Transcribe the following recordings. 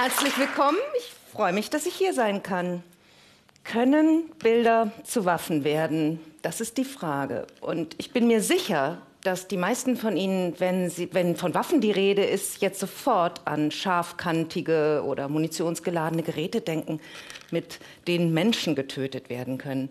Herzlich willkommen. Ich freue mich, dass ich hier sein kann. Können Bilder zu Waffen werden? Das ist die Frage. Und ich bin mir sicher, dass die meisten von Ihnen, wenn, sie, wenn von Waffen die Rede ist, jetzt sofort an scharfkantige oder munitionsgeladene Geräte denken, mit denen Menschen getötet werden können.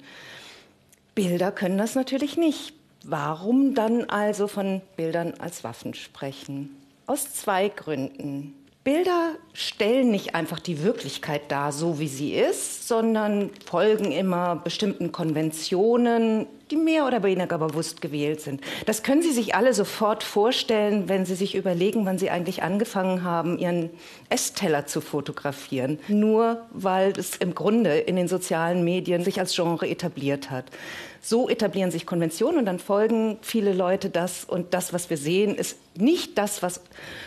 Bilder können das natürlich nicht. Warum dann also von Bildern als Waffen sprechen? Aus zwei Gründen. Bilder stellen nicht einfach die Wirklichkeit dar, so wie sie ist, sondern folgen immer bestimmten Konventionen, die mehr oder weniger bewusst gewählt sind. Das können Sie sich alle sofort vorstellen, wenn Sie sich überlegen, wann Sie eigentlich angefangen haben, Ihren Essteller zu fotografieren. Nur weil es im Grunde in den sozialen Medien sich als Genre etabliert hat. So etablieren sich Konventionen und dann folgen viele Leute das. Und das, was wir sehen, ist nicht das, was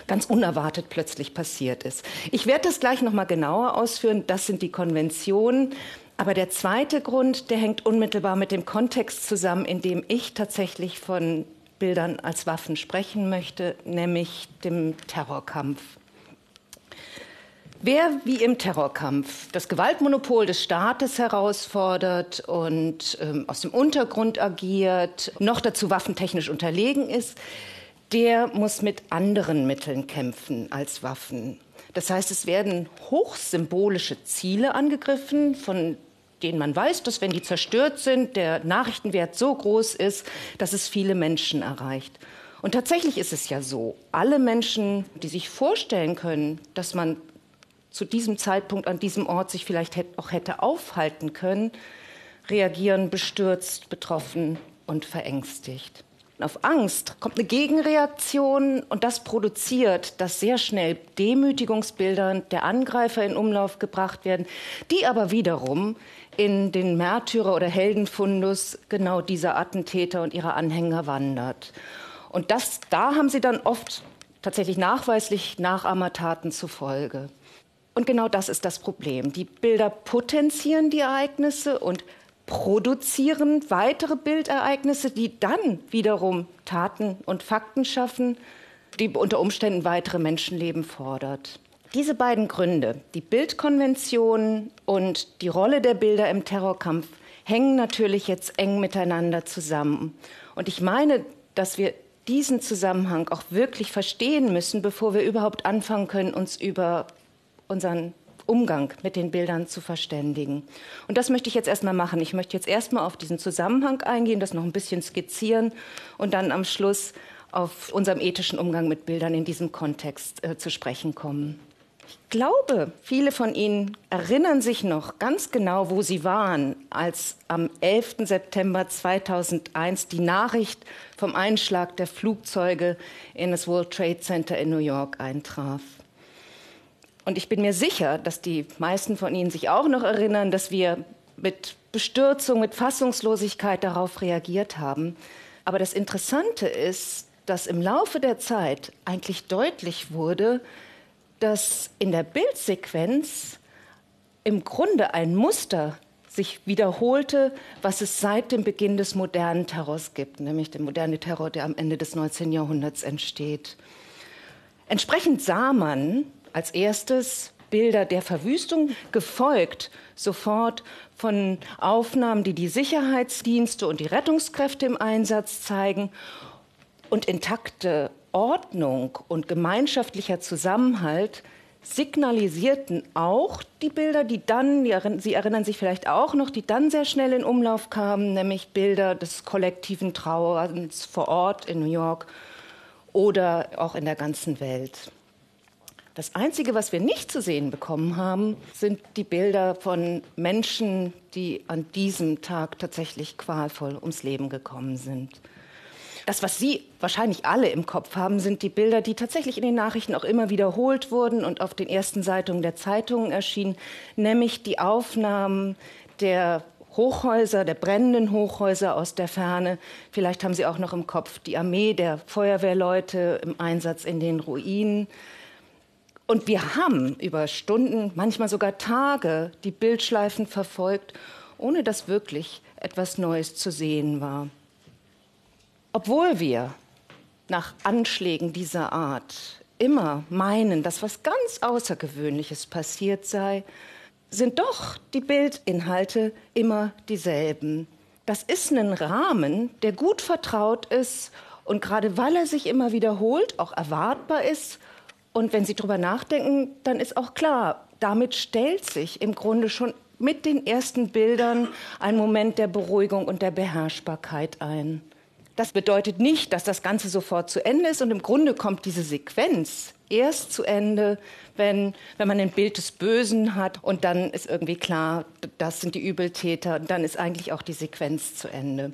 ganz unerwartet plötzlich passiert ist. Ich werde das gleich noch mal genauer ausführen. Das sind die Konventionen. Aber der zweite Grund, der hängt unmittelbar mit dem Kontext zusammen, in dem ich tatsächlich von Bildern als Waffen sprechen möchte, nämlich dem Terrorkampf. Wer wie im Terrorkampf das Gewaltmonopol des Staates herausfordert und ähm, aus dem Untergrund agiert, noch dazu waffentechnisch unterlegen ist, der muss mit anderen Mitteln kämpfen als Waffen. Das heißt, es werden hochsymbolische Ziele angegriffen, von denen man weiß, dass wenn die zerstört sind, der Nachrichtenwert so groß ist, dass es viele Menschen erreicht. Und tatsächlich ist es ja so, alle Menschen, die sich vorstellen können, dass man zu diesem Zeitpunkt an diesem Ort sich vielleicht auch hätte aufhalten können, reagieren bestürzt, betroffen und verängstigt. Auf Angst kommt eine Gegenreaktion und das produziert, dass sehr schnell Demütigungsbilder der Angreifer in Umlauf gebracht werden, die aber wiederum in den Märtyrer- oder Heldenfundus genau dieser Attentäter und ihrer Anhänger wandert. Und das, da haben sie dann oft tatsächlich nachweislich Nachahmertaten zufolge. Und genau das ist das Problem. Die Bilder potenzieren die Ereignisse und produzieren weitere Bildereignisse, die dann wiederum Taten und Fakten schaffen, die unter Umständen weitere Menschenleben fordert. Diese beiden Gründe, die Bildkonvention und die Rolle der Bilder im Terrorkampf, hängen natürlich jetzt eng miteinander zusammen. Und ich meine, dass wir diesen Zusammenhang auch wirklich verstehen müssen, bevor wir überhaupt anfangen können, uns über unseren Umgang mit den Bildern zu verständigen. Und das möchte ich jetzt erstmal machen. Ich möchte jetzt erstmal auf diesen Zusammenhang eingehen, das noch ein bisschen skizzieren und dann am Schluss auf unserem ethischen Umgang mit Bildern in diesem Kontext äh, zu sprechen kommen. Ich glaube, viele von Ihnen erinnern sich noch ganz genau, wo Sie waren, als am 11. September 2001 die Nachricht vom Einschlag der Flugzeuge in das World Trade Center in New York eintraf. Und ich bin mir sicher, dass die meisten von Ihnen sich auch noch erinnern, dass wir mit Bestürzung, mit Fassungslosigkeit darauf reagiert haben. Aber das Interessante ist, dass im Laufe der Zeit eigentlich deutlich wurde, dass in der Bildsequenz im Grunde ein Muster sich wiederholte, was es seit dem Beginn des modernen Terrors gibt, nämlich der moderne Terror, der am Ende des 19. Jahrhunderts entsteht. Entsprechend sah man als erstes Bilder der Verwüstung, gefolgt sofort von Aufnahmen, die die Sicherheitsdienste und die Rettungskräfte im Einsatz zeigen und intakte Ordnung und gemeinschaftlicher Zusammenhalt signalisierten auch die Bilder, die dann, Sie erinnern sich vielleicht auch noch, die dann sehr schnell in Umlauf kamen, nämlich Bilder des kollektiven Trauerns vor Ort in New York oder auch in der ganzen Welt. Das Einzige, was wir nicht zu sehen bekommen haben, sind die Bilder von Menschen, die an diesem Tag tatsächlich qualvoll ums Leben gekommen sind. Das, was Sie wahrscheinlich alle im Kopf haben, sind die Bilder, die tatsächlich in den Nachrichten auch immer wiederholt wurden und auf den ersten Seitungen der Zeitungen erschienen, nämlich die Aufnahmen der Hochhäuser, der brennenden Hochhäuser aus der Ferne. Vielleicht haben Sie auch noch im Kopf die Armee der Feuerwehrleute im Einsatz in den Ruinen. Und wir haben über Stunden, manchmal sogar Tage, die Bildschleifen verfolgt, ohne dass wirklich etwas Neues zu sehen war. Obwohl wir nach Anschlägen dieser Art immer meinen, dass was ganz Außergewöhnliches passiert sei, sind doch die Bildinhalte immer dieselben. Das ist ein Rahmen, der gut vertraut ist und gerade weil er sich immer wiederholt, auch erwartbar ist. Und wenn Sie darüber nachdenken, dann ist auch klar, damit stellt sich im Grunde schon mit den ersten Bildern ein Moment der Beruhigung und der Beherrschbarkeit ein. Das bedeutet nicht, dass das Ganze sofort zu Ende ist und im Grunde kommt diese Sequenz erst zu Ende, wenn, wenn man ein Bild des Bösen hat und dann ist irgendwie klar, das sind die Übeltäter und dann ist eigentlich auch die Sequenz zu Ende.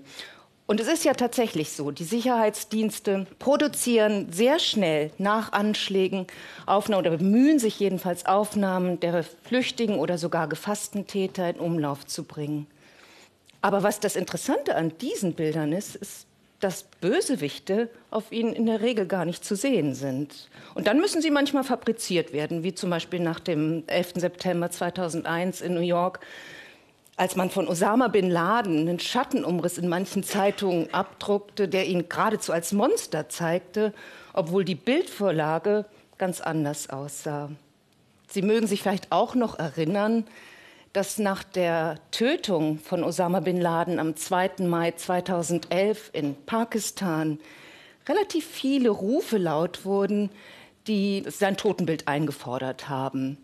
Und es ist ja tatsächlich so, die Sicherheitsdienste produzieren sehr schnell nach Anschlägen Aufnahmen oder bemühen sich jedenfalls Aufnahmen der flüchtigen oder sogar gefassten Täter in Umlauf zu bringen. Aber was das Interessante an diesen Bildern ist, ist, dass Bösewichte auf ihnen in der Regel gar nicht zu sehen sind. Und dann müssen sie manchmal fabriziert werden, wie zum Beispiel nach dem 11. September 2001 in New York, als man von Osama bin Laden einen Schattenumriss in manchen Zeitungen abdruckte, der ihn geradezu als Monster zeigte, obwohl die Bildvorlage ganz anders aussah. Sie mögen sich vielleicht auch noch erinnern, dass nach der Tötung von Osama bin Laden am 2. Mai 2011 in Pakistan relativ viele Rufe laut wurden, die sein Totenbild eingefordert haben.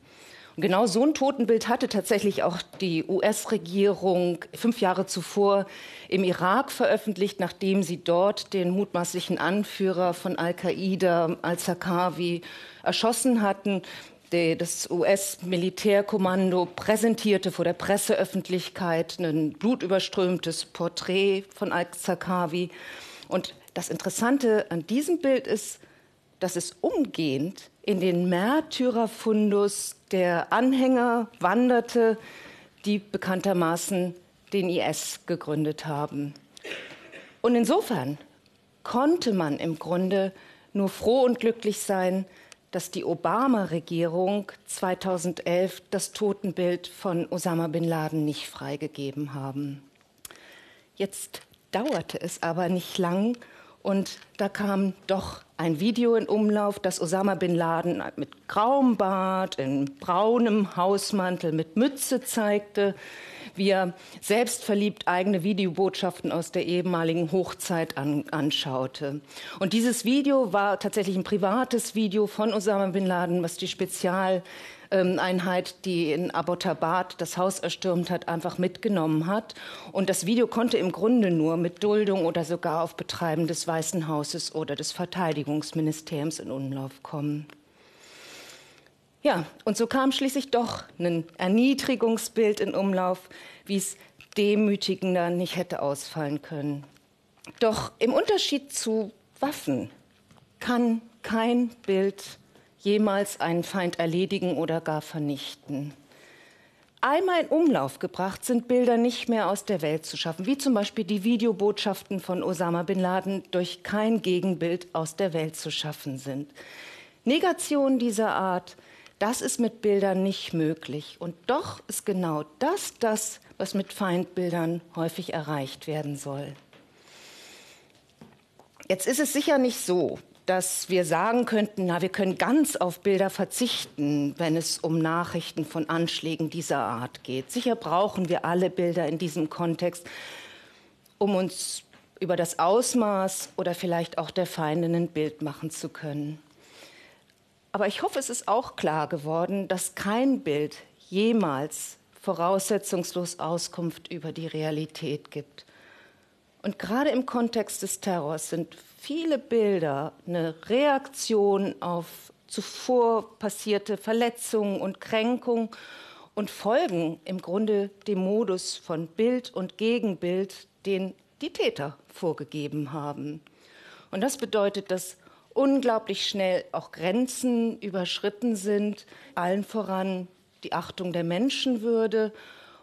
Und genau so ein Totenbild hatte tatsächlich auch die US-Regierung fünf Jahre zuvor im Irak veröffentlicht, nachdem sie dort den mutmaßlichen Anführer von Al-Qaida, al-Zakawi, erschossen hatten. Das US-Militärkommando präsentierte vor der Presseöffentlichkeit ein blutüberströmtes Porträt von al-Zakawi. Und das Interessante an diesem Bild ist, dass es umgehend in den Märtyrerfundus der Anhänger wanderte, die bekanntermaßen den IS gegründet haben. Und insofern konnte man im Grunde nur froh und glücklich sein, dass die Obama-Regierung 2011 das Totenbild von Osama bin Laden nicht freigegeben haben. Jetzt dauerte es aber nicht lang und da kam doch ein Video in Umlauf, das Osama bin Laden mit grauem Bart, in braunem Hausmantel, mit Mütze zeigte, wie er selbstverliebt eigene Videobotschaften aus der ehemaligen Hochzeit an, anschaute. Und dieses Video war tatsächlich ein privates Video von Osama bin Laden, was die Spezial Einheit, die in Abbottabad das Haus erstürmt hat, einfach mitgenommen hat. Und das Video konnte im Grunde nur mit Duldung oder sogar auf Betreiben des Weißen Hauses oder des Verteidigungsministeriums in Umlauf kommen. Ja, und so kam schließlich doch ein Erniedrigungsbild in Umlauf, wie es demütigender nicht hätte ausfallen können. Doch im Unterschied zu Waffen kann kein Bild jemals einen Feind erledigen oder gar vernichten. Einmal in Umlauf gebracht sind Bilder nicht mehr aus der Welt zu schaffen, wie zum Beispiel die Videobotschaften von Osama bin Laden durch kein Gegenbild aus der Welt zu schaffen sind. Negationen dieser Art, das ist mit Bildern nicht möglich. Und doch ist genau das das, was mit Feindbildern häufig erreicht werden soll. Jetzt ist es sicher nicht so, dass wir sagen könnten, na, wir können ganz auf Bilder verzichten, wenn es um Nachrichten von Anschlägen dieser Art geht. Sicher brauchen wir alle Bilder in diesem Kontext, um uns über das Ausmaß oder vielleicht auch der Feinde ein Bild machen zu können. Aber ich hoffe, es ist auch klar geworden, dass kein Bild jemals voraussetzungslos Auskunft über die Realität gibt. Und gerade im Kontext des Terrors sind viele Bilder eine Reaktion auf zuvor passierte Verletzungen und Kränkungen und folgen im Grunde dem Modus von Bild und Gegenbild, den die Täter vorgegeben haben. Und das bedeutet, dass unglaublich schnell auch Grenzen überschritten sind, allen voran die Achtung der Menschenwürde.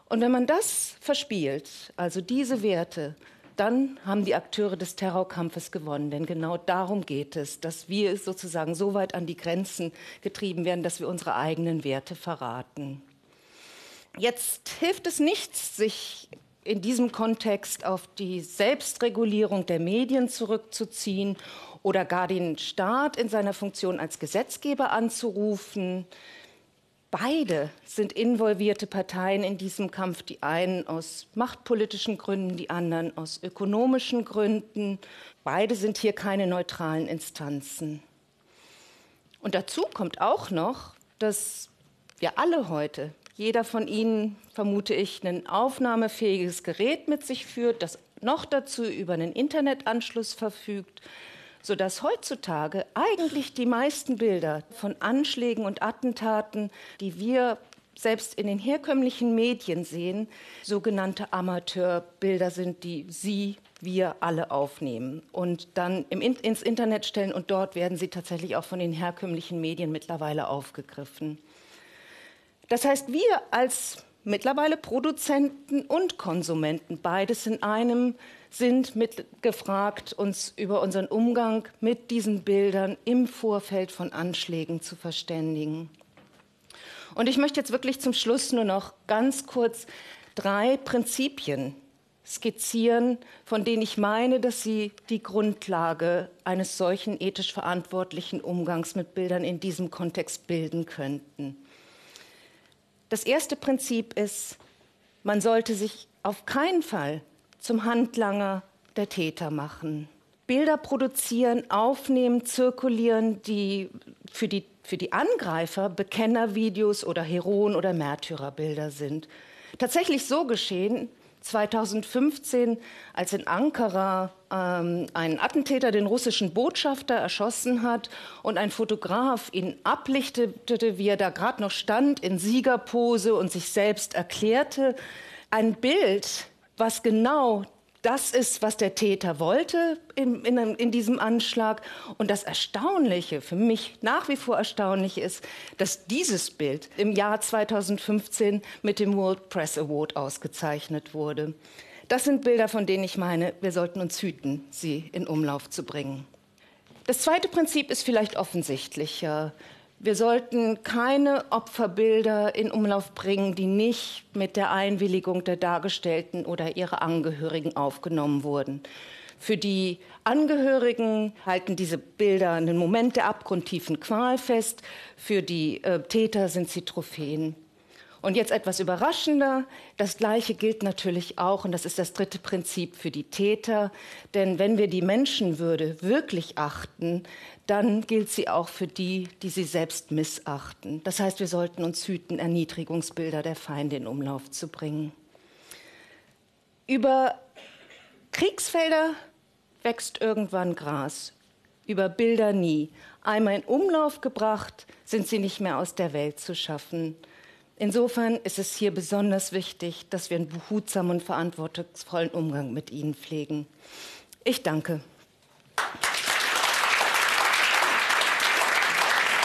Und wenn man das verspielt, also diese Werte, dann haben die Akteure des Terrorkampfes gewonnen. Denn genau darum geht es, dass wir sozusagen so weit an die Grenzen getrieben werden, dass wir unsere eigenen Werte verraten. Jetzt hilft es nichts, sich in diesem Kontext auf die Selbstregulierung der Medien zurückzuziehen oder gar den Staat in seiner Funktion als Gesetzgeber anzurufen. Beide sind involvierte Parteien in diesem Kampf, die einen aus machtpolitischen Gründen, die anderen aus ökonomischen Gründen. Beide sind hier keine neutralen Instanzen. Und dazu kommt auch noch, dass wir alle heute, jeder von Ihnen, vermute ich, ein aufnahmefähiges Gerät mit sich führt, das noch dazu über einen Internetanschluss verfügt, sodass heutzutage eigentlich die meisten Bilder von Anschlägen und Attentaten, die wir selbst in den herkömmlichen Medien sehen, sogenannte Amateurbilder sind, die Sie, wir alle aufnehmen und dann im, ins Internet stellen und dort werden sie tatsächlich auch von den herkömmlichen Medien mittlerweile aufgegriffen. Das heißt, wir als mittlerweile Produzenten und Konsumenten, beides in einem, sind mit gefragt, uns über unseren Umgang mit diesen Bildern im Vorfeld von Anschlägen zu verständigen. Und ich möchte jetzt wirklich zum Schluss nur noch ganz kurz drei Prinzipien skizzieren, von denen ich meine, dass sie die Grundlage eines solchen ethisch verantwortlichen Umgangs mit Bildern in diesem Kontext bilden könnten. Das erste Prinzip ist, man sollte sich auf keinen Fall zum Handlanger der Täter machen. Bilder produzieren, aufnehmen, zirkulieren, die für die, für die Angreifer Bekennervideos oder Heroen- oder Märtyrerbilder sind. Tatsächlich so geschehen, 2015, als in Ankara ähm, ein Attentäter den russischen Botschafter erschossen hat und ein Fotograf ihn ablichtete, wie er da gerade noch stand in Siegerpose und sich selbst erklärte. Ein Bild, was genau das ist, was der Täter wollte in, in, in, diesem Anschlag. Und das Erstaunliche, für mich nach wie vor erstaunlich ist, dass dieses Bild im Jahr 2015 mit dem World Press Award ausgezeichnet wurde. Das sind Bilder, von denen ich meine, wir sollten uns hüten, sie in Umlauf zu bringen. Das zweite Prinzip ist vielleicht offensichtlicher. Wir sollten keine Opferbilder in Umlauf bringen, die nicht mit der Einwilligung der Dargestellten oder ihrer Angehörigen aufgenommen wurden. Für die Angehörigen halten diese Bilder einen Moment der abgrundtiefen Qual fest. Für die äh, Täter sind sie Trophäen. Und jetzt etwas überraschender. Das Gleiche gilt natürlich auch, und das ist das dritte Prinzip für die Täter. Denn wenn wir die Menschenwürde wirklich achten, dann gilt sie auch für die, die sie selbst missachten. Das heißt, wir sollten uns hüten, Erniedrigungsbilder der Feinde in Umlauf zu bringen. Über Kriegsfelder wächst irgendwann Gras, über Bilder nie. Einmal in Umlauf gebracht, sind sie nicht mehr aus der Welt zu schaffen. Insofern ist es hier besonders wichtig, dass wir einen behutsamen und verantwortungsvollen Umgang mit ihnen pflegen. Ich danke.